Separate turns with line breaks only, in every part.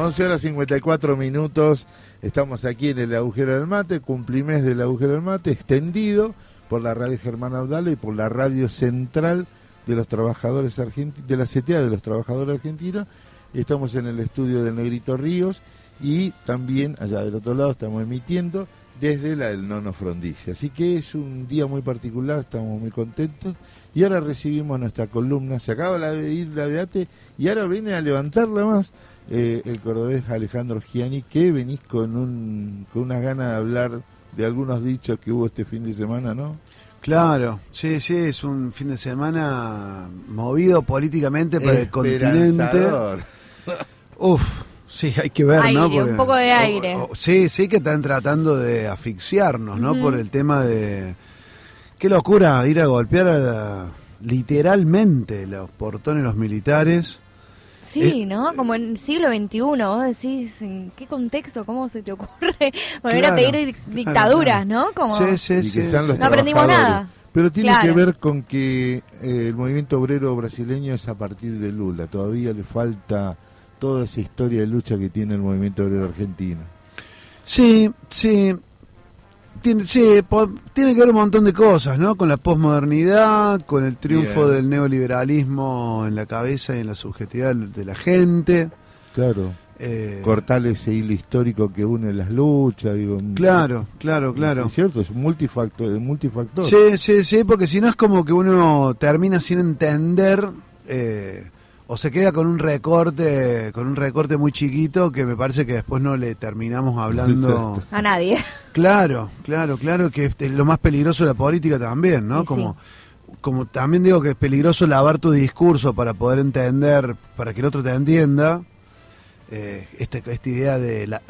11 horas 54 minutos. Estamos aquí en el agujero del mate, cumplimés del agujero del mate, extendido por la radio Germán Audala y por la radio central de los trabajadores argentinos, de la CTA de los trabajadores argentinos. Estamos en el estudio del Negrito Ríos y también allá del otro lado estamos emitiendo desde la del Nono Frondizi. Así que es un día muy particular, estamos muy contentos. Y ahora recibimos nuestra columna, se acaba la de Isla de Ate y ahora viene a levantarla más eh, el cordobés Alejandro Giani, que venís con, un, con unas ganas de hablar de algunos dichos que hubo este fin de semana, ¿no?
Claro, sí, sí, es un fin de semana movido políticamente por el continente. Uf, sí, hay que ver, ¿no?
un poco de aire.
sí, sí que están tratando de asfixiarnos, ¿no? Por el tema de... Qué locura ir a golpear a literalmente los portones los militares.
Sí, ¿no? Como en el siglo XXI, vos decís, ¿en qué contexto? ¿Cómo se te ocurre poner a pedir dictaduras, no? Como...
Sí, sí, sí,
no aprendimos nada.
Pero tiene que ver con que eh, el movimiento obrero brasileño es a partir de Lula. Todavía le falta toda esa historia de lucha que tiene el movimiento obrero argentino.
Sí, sí. Tiene, sí, tiene que ver un montón de cosas, ¿no? Con la posmodernidad, con el triunfo del neoliberalismo en la cabeza y en la subjetividad de la gente.
Claro. Eh, Cortar ese hilo histórico que une las luchas, digo.
Claro, claro, claro.
Es cierto, es multifactor, multifactor.
Sí, sí, sí, porque si no es como que uno termina sin entender eh, o se queda con un recorte, con un recorte muy chiquito que me parece que después no le terminamos hablando
a nadie.
Claro, claro, claro que es lo más peligroso de la política también, ¿no? como como también digo que es peligroso lavar tu discurso para poder entender, para que el otro te entienda. Eh, esta, esta idea de la,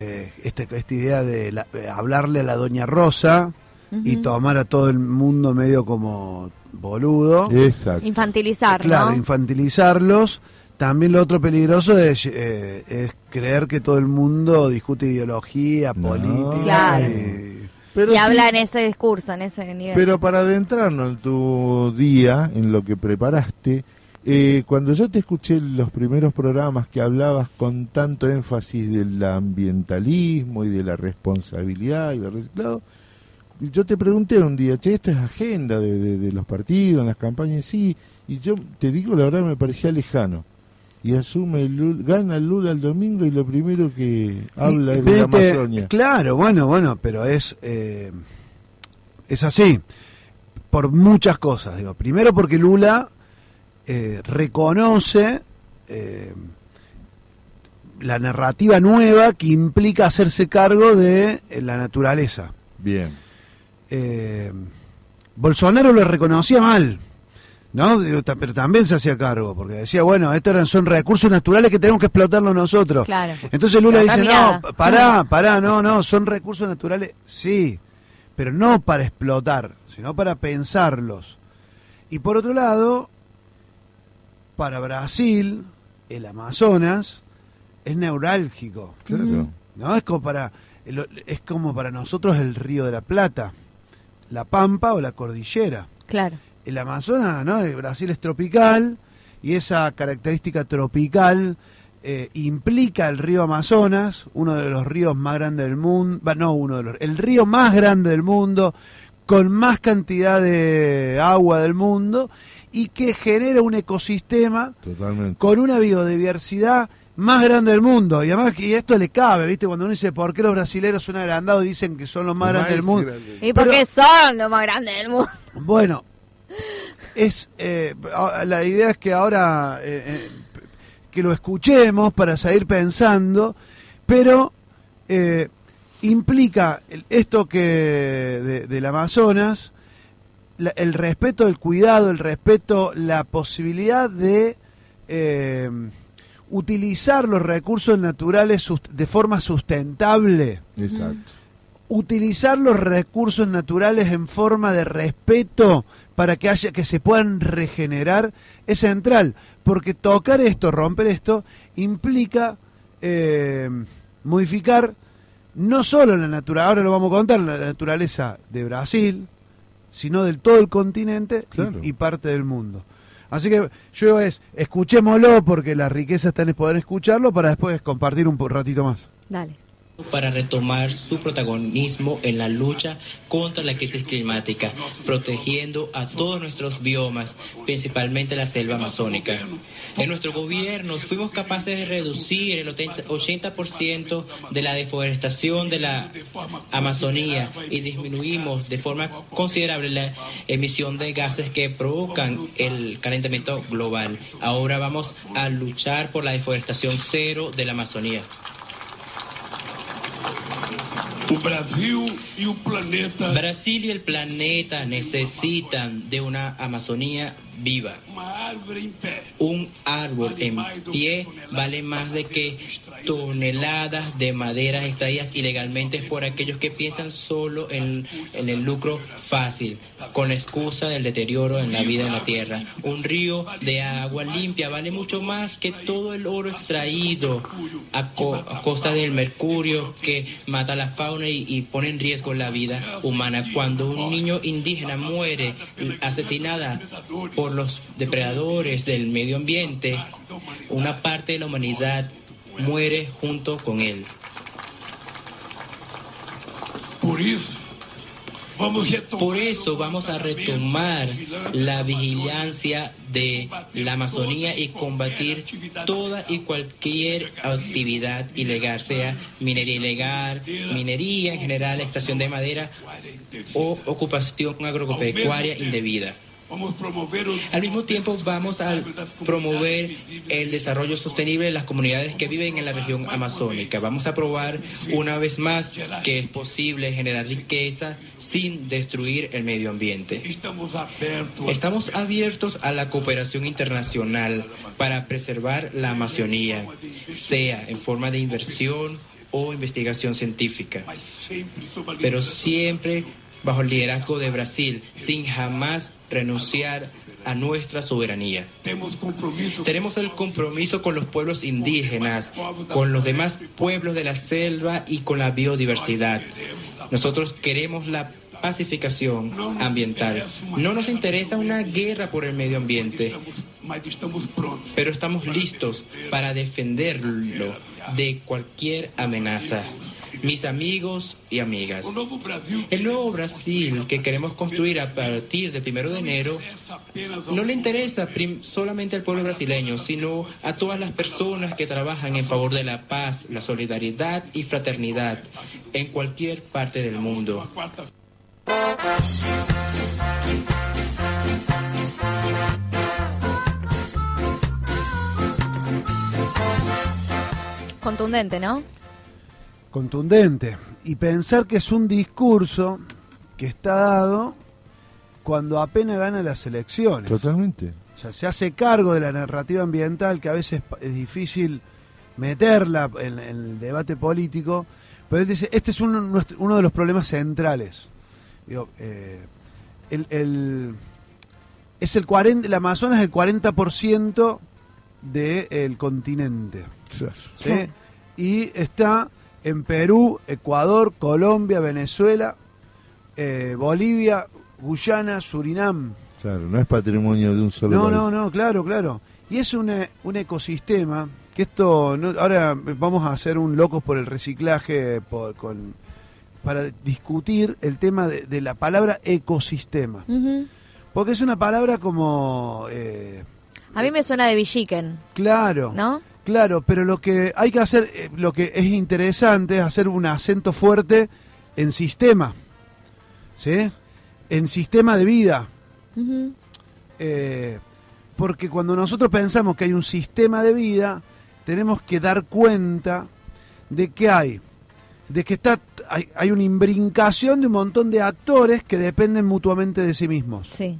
eh, esta, esta idea de hablarle a la doña Rosa y tomar a todo el mundo medio como boludo.
Exacto.
Infantilizar,
Claro, infantilizarlos. También lo otro peligroso es, eh, es creer que todo el mundo discute ideología, política.
Claro. Y, habla en ese discurso, en ese nivel.
Pero para adentrarnos en tu día, en lo que preparaste, eh, cuando yo te escuché los primeros programas que hablabas con tanto énfasis del ambientalismo y de la responsabilidad y del reciclado, yo te pregunté un día, che, esto es agenda de, los partidos, en las campañas, sí, y yo te digo, la verdad me parecía lejano. Y asume, el gana el Lula el domingo y lo primero que habla es de la Amazonia.
Claro, bueno, bueno, pero es, eh, es así, por muchas cosas. Digo, primero porque Lula eh, reconoce eh, la narrativa nueva que implica hacerse cargo de la naturaleza.
Bien
eh, Bolsonaro lo reconocía mal, ¿no? Pero también se hacía cargo, porque decía, bueno, estos son recursos naturales que tenemos que explotarlos nosotros.
Claro.
Entonces Lula dice, no, pará, pará, no, no, son recursos naturales, sí, pero no para explotar, sino para pensarlos. Y por otro lado, para Brasil, el Amazonas es neurálgico.
Claro.
¿No? Es como para es como para nosotros el Río de la Plata la pampa o la cordillera.
Claro.
El Amazonas, ¿no? El Brasil es tropical y esa característica tropical eh, implica el río Amazonas, uno de los ríos más grandes del mundo, no uno de los, el río más grande del mundo, con más cantidad de agua del mundo y que genera un ecosistema con una biodiversidad más grande del mundo. Y además, y esto le cabe, ¿viste? Cuando uno dice, ¿por qué los brasileños son agrandados y dicen que son los más grandes del mundo?
¿Y por qué son los más grandes del mundo?
Bueno, es eh, la idea es que ahora eh, eh, que lo escuchemos para seguir pensando, pero implica esto que del Amazonas, el respeto, el cuidado, el respeto, la posibilidad de utilizar los recursos naturales de forma sustentable.
Exacto.
Utilizar los recursos naturales en forma de respeto para que haya que se puedan regenerar es central, porque tocar esto, romper esto, implica eh, modificar no solo la naturaleza, ahora lo vamos a contar, la naturaleza de Brasil, sino del todo el continente y parte del mundo. Así que yo es, escuchémoslo porque la riqueza está en poder escucharlo para después compartir un ratito más.
Dale
para retomar su protagonismo en la lucha contra la crisis climática, protegiendo a todos nuestros biomas, principalmente la selva amazónica. En nuestro gobierno fuimos capaces de reducir el 80% de la deforestación de la Amazonía y disminuimos de forma considerable la emisión de gases que provocan el calentamiento global. Ahora vamos a luchar por la deforestación cero de la Amazonía.
Brasil y el planeta.
Brasil y el planeta necesitan de una Amazonía viva. Un árbol en pie vale más de que toneladas de maderas extraídas ilegalmente por aquellos que piensan solo en, en, el lucro fácil, con la excusa del deterioro en la vida en la tierra. Un río de agua limpia vale mucho más que todo el oro extraído a, costa del mercurio que mata la fauna y, y pone en riesgo la vida humana. Cuando un niño indígena muere asesinada por los depredadores del medio ambiente, una parte de la humanidad muere junto con él.
Por eso,
por eso vamos a retomar la vigilancia de la Amazonía y combatir toda y cualquier actividad ilegal, sea minería ilegal, minería en general, extracción de madera o ocupación agropecuaria indebida. Al mismo tiempo vamos a promover el desarrollo sostenible de las comunidades que viven en la región amazónica. Vamos a probar una vez más que es posible generar riqueza sin destruir el medio ambiente. Estamos abiertos a la cooperación internacional para preservar la Amazonía, sea en forma de inversión o investigación científica, pero siempre bajo el liderazgo de Brasil, sin jamás renunciar a nuestra soberanía. Tenemos el compromiso con los pueblos indígenas, con los demás pueblos de la selva y con la biodiversidad. Nosotros queremos la pacificación ambiental. No nos interesa una guerra por el medio ambiente, pero estamos listos para defenderlo de cualquier amenaza mis amigos y amigas. El nuevo Brasil que queremos construir a partir del primero de enero no le interesa solamente al pueblo brasileño, sino a todas las personas que trabajan en favor de la paz, la solidaridad y fraternidad en cualquier parte del mundo.
Contundente, ¿no?
Contundente y pensar que es un discurso que está dado cuando apenas gana las elecciones.
Totalmente.
O sea, se hace cargo de la narrativa ambiental que a veces es difícil meterla en, el debate político, pero él dice, este es uno, uno de los problemas centrales. Digo, eh, el, es el 40, el Amazonas es el 40% del continente. ¿sí? Y está en Perú, Ecuador, Colombia, Venezuela, eh, Bolivia, Guyana, Surinam.
Claro, no es patrimonio de un solo
No, no, no, claro, claro. Y es un, un ecosistema que esto, ahora vamos a hacer un locos por el reciclaje por, con, para discutir el tema de, la palabra ecosistema. Porque es una palabra como... Eh,
a mí me suena de Villiquen.
Claro.
¿No?
Claro, pero lo que hay que hacer, eh, lo que es interesante es hacer un acento fuerte en sistema, ¿sí? En sistema de vida. Eh, porque cuando nosotros pensamos que hay un sistema de vida, tenemos que dar cuenta de que hay, de que está, hay, hay una imbrincación de un montón de actores que dependen mutuamente de sí mismos.
Sí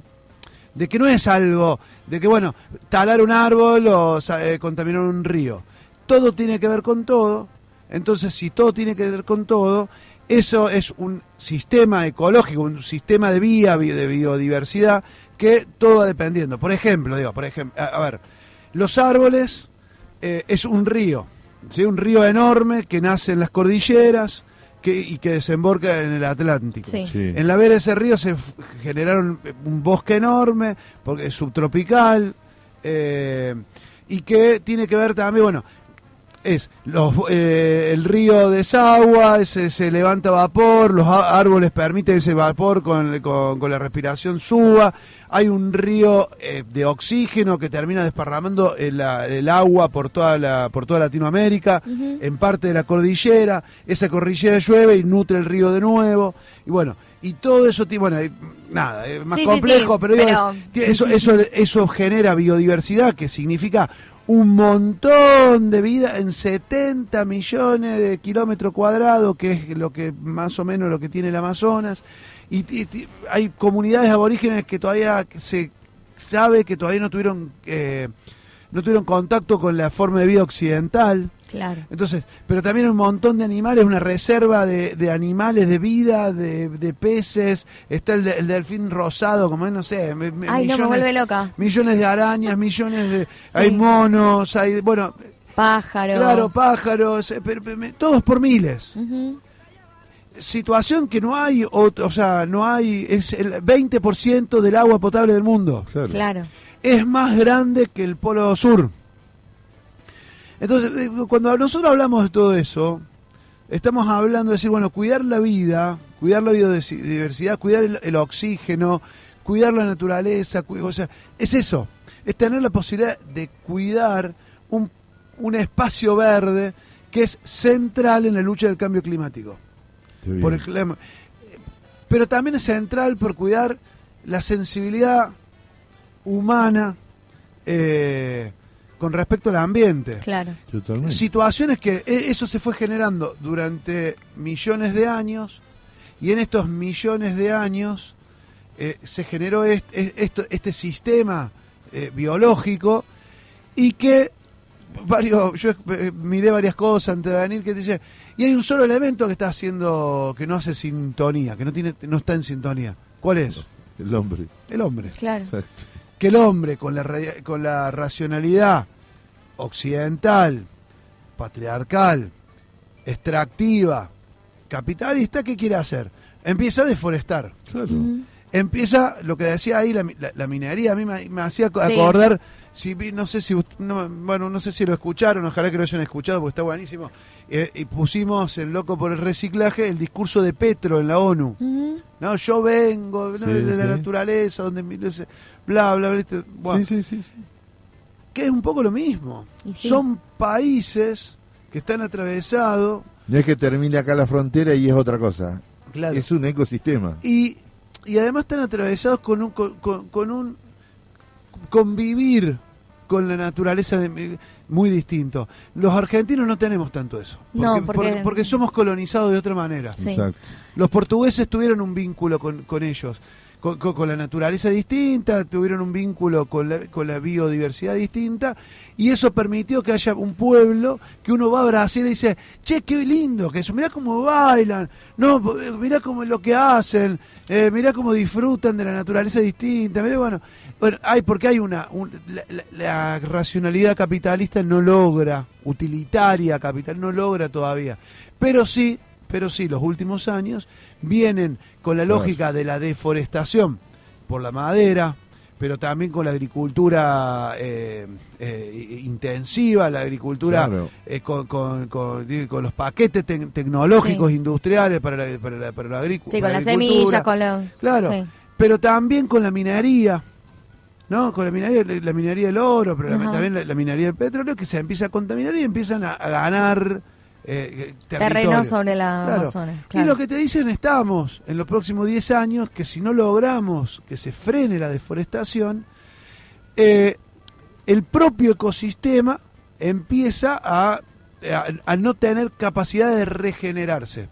de que no es algo de que, bueno, talar un árbol o eh, contaminar un río. Todo tiene que ver con todo. Entonces, si todo tiene que ver con todo, eso es un sistema ecológico, un sistema de vía, de biodiversidad, que todo va dependiendo. Por ejemplo, digo, por ejemplo, a, ver, los árboles eh, es un río, ¿sí? un río enorme que nace en las cordilleras, y que desemboca en el Atlántico. En la vera de ese río se generaron un bosque enorme, porque es subtropical, eh, y que tiene que ver también, bueno, es los, eh, el río desagua, se, se levanta vapor, los árboles permiten ese vapor con, con- con la respiración suba, hay un río eh, de oxígeno que termina desparramando el, el agua por toda, la, por toda Latinoamérica, en parte de la cordillera, esa cordillera llueve y nutre el río de nuevo, y bueno, y todo eso, bueno, y, nada, es más
Sí,
complejo,
sí,
pero, digo, es- eso, eso, eso genera biodiversidad, que significa un montón de vida en 70 millones de kilómetros cuadrados, que es lo que más o menos lo que tiene el Amazonas. Y, hay comunidades aborígenes que todavía se sabe que todavía no tuvieron eh, no tuvieron contacto con la forma de vida occidental.
Claro.
Entonces, pero también hay un montón de animales, una reserva de, de animales de vida, de, de peces, está el, de- el delfín rosado, como es, no sé,
Ay, no, me vuelve loca.
millones de arañas, millones de...
Sí.
Hay monos, hay... Bueno,
Pájaros.
claro, pájaros, eh, pero- pero me- todos por miles. Situación que no hay, o, o sea, no hay, es el 20% del agua potable del mundo.
Claro.
Claro.
Es más grande que el Polo Sur. Entonces, eh, cuando nosotros hablamos de todo eso, estamos hablando de decir, bueno, cuidar la vida, cuidar la biodiversidad, cuidar el, el oxígeno, cuidar la naturaleza, cu- o sea, es eso, es tener la posibilidad de cuidar un, un espacio verde que es central en la lucha del cambio climático. Por el. Pero también es central por cuidar la sensibilidad humana eh, con respecto al ambiente
Claro.
Totalmente.
situaciones que e- eso se fue generando durante millones de años y en estos millones de años eh, se generó esto- este sistema eh, biológico y que varios yo eh, miré varias cosas antes de venir que dice y hay un solo elemento que está haciendo que no hace sintonía que no tiene no está en sintonía ¿cuál es?
El hombre.
el hombre
Claro.
Exacto.
Que el hombre con la, con la racionalidad occidental, patriarcal, extractiva, capitalista, ¿qué quiere hacer? Empieza a deforestar.
Claro.
Empieza, lo que decía ahí, la, mi- la- la minería, a mí me, me hacía
Sí.
acordar, si no sé si, no, bueno, no sé si lo escucharon, ojalá que lo hayan escuchado porque está buenísimo, eh, y pusimos el loco por el reciclaje, el discurso de Petro en la ONU. No, yo vengo ¿no?
Sí,
de la naturaleza, donde bla, bla, bla. ¿viste? Bueno,
Sí, sí, sí, sí.
que es un poco lo mismo. Son países que están atravesados
No es que termine acá la frontera y es otra cosa.
claro,
Es un ecosistema.
y, y además están atravesados con un, con, con- con un convivir con la naturaleza de- muy distinto. Los argentinos no tenemos tanto eso.
No,
Porque,
porque-
porque- porque somos colonizados de otra manera.
Sí.
Exacto.
Los portugueses tuvieron un vínculo con, con ellos, con, la naturaleza distinta, tuvieron un vínculo con la, con la biodiversidad distinta, y eso permitió que haya un pueblo que uno va a Brasil y dice, che, qué lindo que eso, mirá cómo bailan, no, mirá cómo lo que hacen, eh, mirá cómo disfrutan de la naturaleza distinta, mirá, bueno, bueno, hay, porque hay una, un- la, la- la racionalidad capitalista no logra, utilitaria capital, no logra todavía, pero sí pero sí, los últimos años vienen con la lógica de la deforestación por la madera, pero también con la agricultura eh, eh, intensiva, la agricultura
Claro.
eh, con, con- con- los paquetes tec- tecnológicos
Sí.
industriales para la, para la, para la
Sí, con
para la
las semillas, con los.
Claro,
sí.
pero también con la minería, ¿no? Con la minería, la minería del oro, pero la-
Ajá.
también la, la minería del petróleo, que se empieza a contaminar y empiezan a, a ganar eh,
Terreno
territorio.
sobre la
Claro.
Amazonas.
Y lo que te dicen estamos en los próximos 10 años, que si no logramos que se frene la deforestación, eh, el propio ecosistema empieza a, a- a no tener capacidad de regenerarse.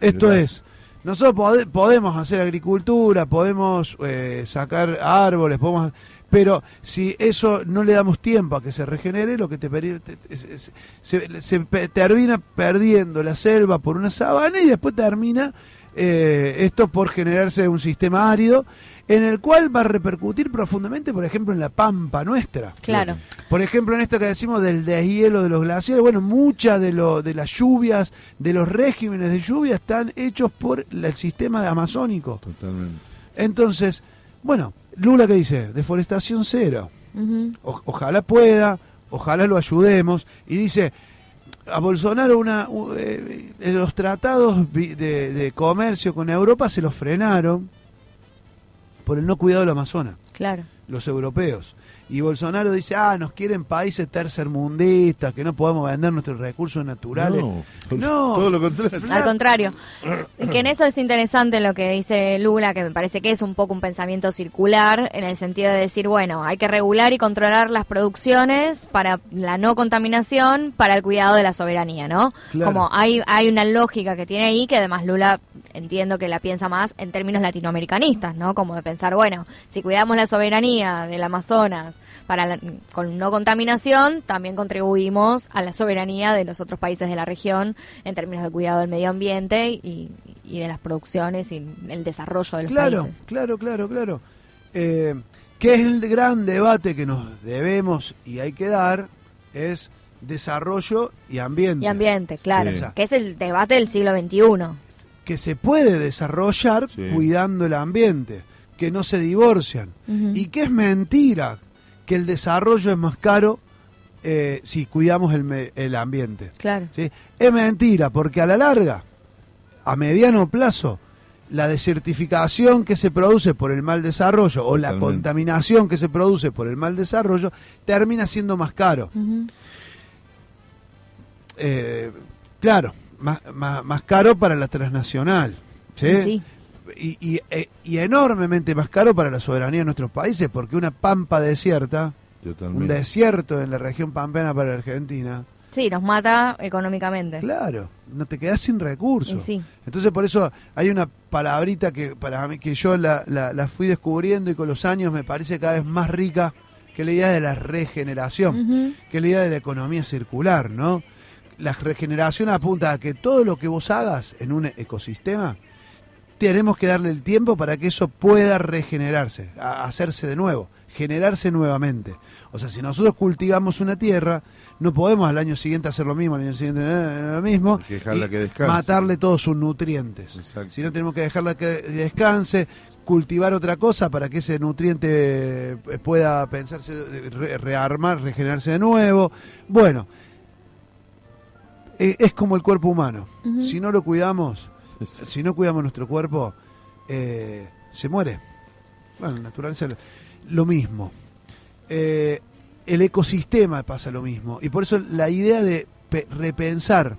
Esto
Mirá.
es, nosotros pode- podemos hacer agricultura, podemos eh, sacar árboles, podemos, pero si eso no le damos tiempo a que se regenere, lo que te, te- se, termina perdiendo la selva por una sabana y después termina eh, esto por generarse un sistema árido en el cual va a repercutir profundamente, por ejemplo, en la pampa nuestra.
Claro.
Por ejemplo, en esto que decimos del deshielo de los glaciares, bueno, muchas de, lo, de las lluvias, de los regímenes de lluvia están hechos por la- el sistema de amazónico.
Totalmente.
Entonces, bueno, Lula que dice, deforestación cero. O- ojalá pueda, ojalá lo ayudemos. Y dice, a Bolsonaro una, u- eh, los tratados de, de comercio con Europa se los frenaron por el no cuidado del Amazonas,
Claro.
los europeos. Y Bolsonaro dice, ah, nos quieren países tercermundistas, que no podemos vender nuestros recursos naturales.
No,
No.
todo lo contrario.
Al contrario. Y que en eso es interesante lo que dice Lula, que me parece que es un poco un pensamiento circular, en el sentido de decir, bueno, hay que regular y controlar las producciones para la no contaminación, para el cuidado de la soberanía, ¿no?
Claro.
Como hay, hay una lógica que tiene ahí, que además Lula entiendo que la piensa más en términos latinoamericanistas, ¿no? Como de pensar, bueno, si cuidamos la soberanía del Amazonas para la- con no contaminación, también contribuimos a la soberanía de los otros países de la región en términos de cuidado del medio ambiente y, y de las producciones y el desarrollo de los
Claro,
países.
claro, claro, claro. Eh, que es el gran debate que nos debemos y hay que dar, es desarrollo y ambiente.
Y ambiente, claro,
Sí.
que es el debate del siglo XXI.
Que se puede desarrollar
Sí.
cuidando el ambiente, que no se divorcian. Y que es mentira que el desarrollo es más caro eh, si cuidamos el, me- el ambiente.
Claro.
¿sí? Es mentira, porque a la larga, a mediano plazo, la desertificación que se produce por el mal desarrollo o la contaminación que se produce por el mal desarrollo termina siendo más caro. Eh, claro, más, más, más caro para la transnacional. ¿sí?
Sí.
Y, y- e- y enormemente más caro para la soberanía de nuestros países, porque una pampa desierta, un desierto en la región pampeana para la Argentina,
Sí, nos mata económicamente.
claro, no te quedas sin recursos.
Sí.
Entonces por eso hay una palabrita que para mí que yo la, la- la fui descubriendo y con los años me parece cada vez más rica que la idea de la regeneración, que la idea de la economía circular, ¿no? La regeneración apunta a que todo lo que vos hagas en un ecosistema tenemos que darle el tiempo para que eso pueda regenerarse, hacerse de nuevo, generarse nuevamente. O sea, si nosotros cultivamos una tierra, no podemos al año siguiente hacer lo mismo, al año siguiente eh, lo mismo,
Hay que dejarla
y
que descanse.
matarle todos sus nutrientes.
Exacto.
Si no tenemos que dejarla que descanse, cultivar otra cosa para que ese nutriente eh, pueda pensarse, eh, re- rearmar, regenerarse de nuevo. Bueno, eh, es como el cuerpo humano. Si no lo cuidamos, si no cuidamos nuestro cuerpo, eh, se muere. Bueno, naturaleza lo mismo. Eh, el ecosistema pasa lo mismo. Y por eso la idea de pe- repensar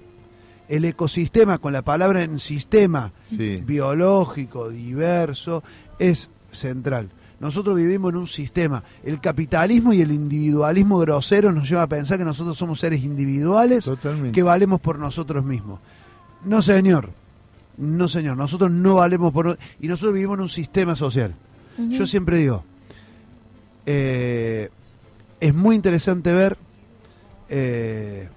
el ecosistema con la palabra en sistema
Sí.
biológico, diverso, es central. Nosotros vivimos en un sistema. El capitalismo y el individualismo grosero nos lleva a pensar que nosotros somos seres individuales
Totalmente.
que valemos por nosotros mismos. No, señor. No, señor. Nosotros no valemos por... Y nosotros vivimos en un sistema social. Yo siempre digo, eh, es muy interesante ver eh,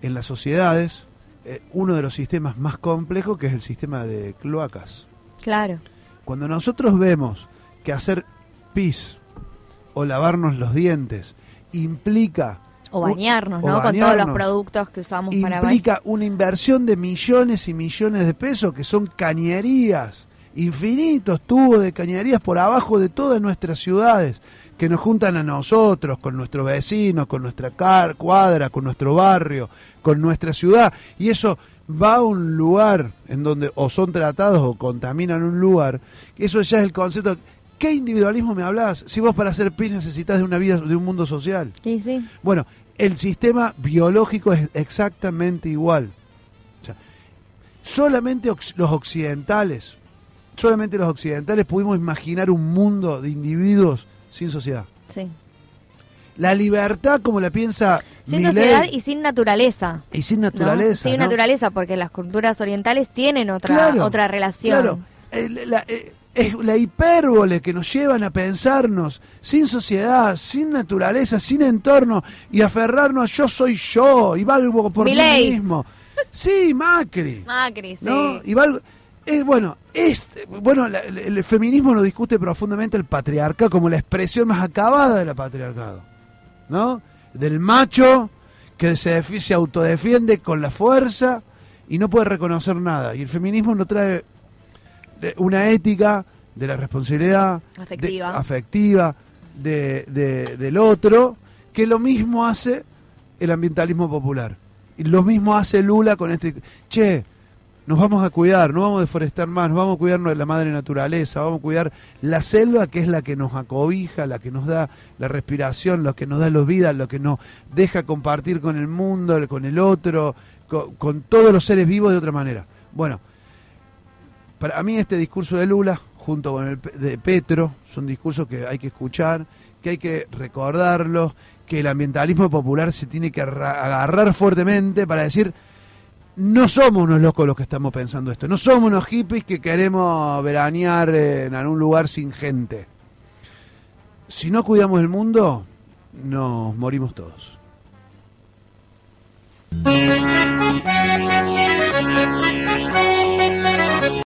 en las sociedades eh, uno de los sistemas más complejos que es el sistema de cloacas.
Claro.
Cuando nosotros vemos que hacer pis o lavarnos los dientes implica
O bañarnos,
o
¿no? Con todos los productos que usamos para bañar.
implica una inversión de millones y millones de pesos que son cañerías, infinitos tubos de cañerías por abajo de todas nuestras ciudades que nos juntan a nosotros, con nuestros vecinos, con nuestra car- cuadra, con nuestro barrio, con nuestra ciudad, y eso va a un lugar en donde o son tratados o contaminan un lugar, eso ya es el concepto. ¿Qué individualismo me hablas? Si vos para hacer pis necesitas de una vida, de un mundo social.
Sí, sí.
Bueno, el sistema biológico es exactamente igual. O sea, solamente los occidentales, solamente los occidentales pudimos imaginar un mundo de individuos sin sociedad.
Sí.
La libertad como la piensa
Sin sociedad y sin naturaleza.
y sin
¿no?
naturaleza.
Sin
¿no?
naturaleza, porque las culturas orientales tienen otra,
Claro,
otra relación.
Claro, la, eh, es la hipérbole que nos llevan a pensarnos sin sociedad, sin naturaleza, sin entorno y aferrarnos a yo soy yo y valgo por mí mismo. Sí, Macri.
Macri, sí.
¿no? Y valgo- eh, bueno, es, bueno la- el, el feminismo lo discute profundamente el patriarcado como la expresión más acabada del patriarcado. ¿No? Del macho que se, se autodefiende con la fuerza y no puede reconocer nada. Y el feminismo no trae una ética de la responsabilidad de-
Afectiva.
de- de- del otro, que lo mismo hace el ambientalismo popular. Y lo mismo hace Lula con este, che, nos vamos a cuidar, no vamos a deforestar más, nos vamos a cuidar de la madre naturaleza, vamos a cuidar la selva que es la que nos acobija, la que nos da la respiración, lo que nos da la vida, lo que nos deja compartir con el mundo, con el otro, con, con todos los seres vivos de otra manera. Bueno, para mí este discurso de Lula, junto con el de Petro, son discursos que hay que escuchar, que hay que recordarlos, que el ambientalismo popular se tiene que arra- agarrar fuertemente para decir, no somos unos locos los que estamos pensando esto, no somos unos hippies que queremos veranear en algún lugar sin gente. Si no cuidamos el mundo, nos morimos todos.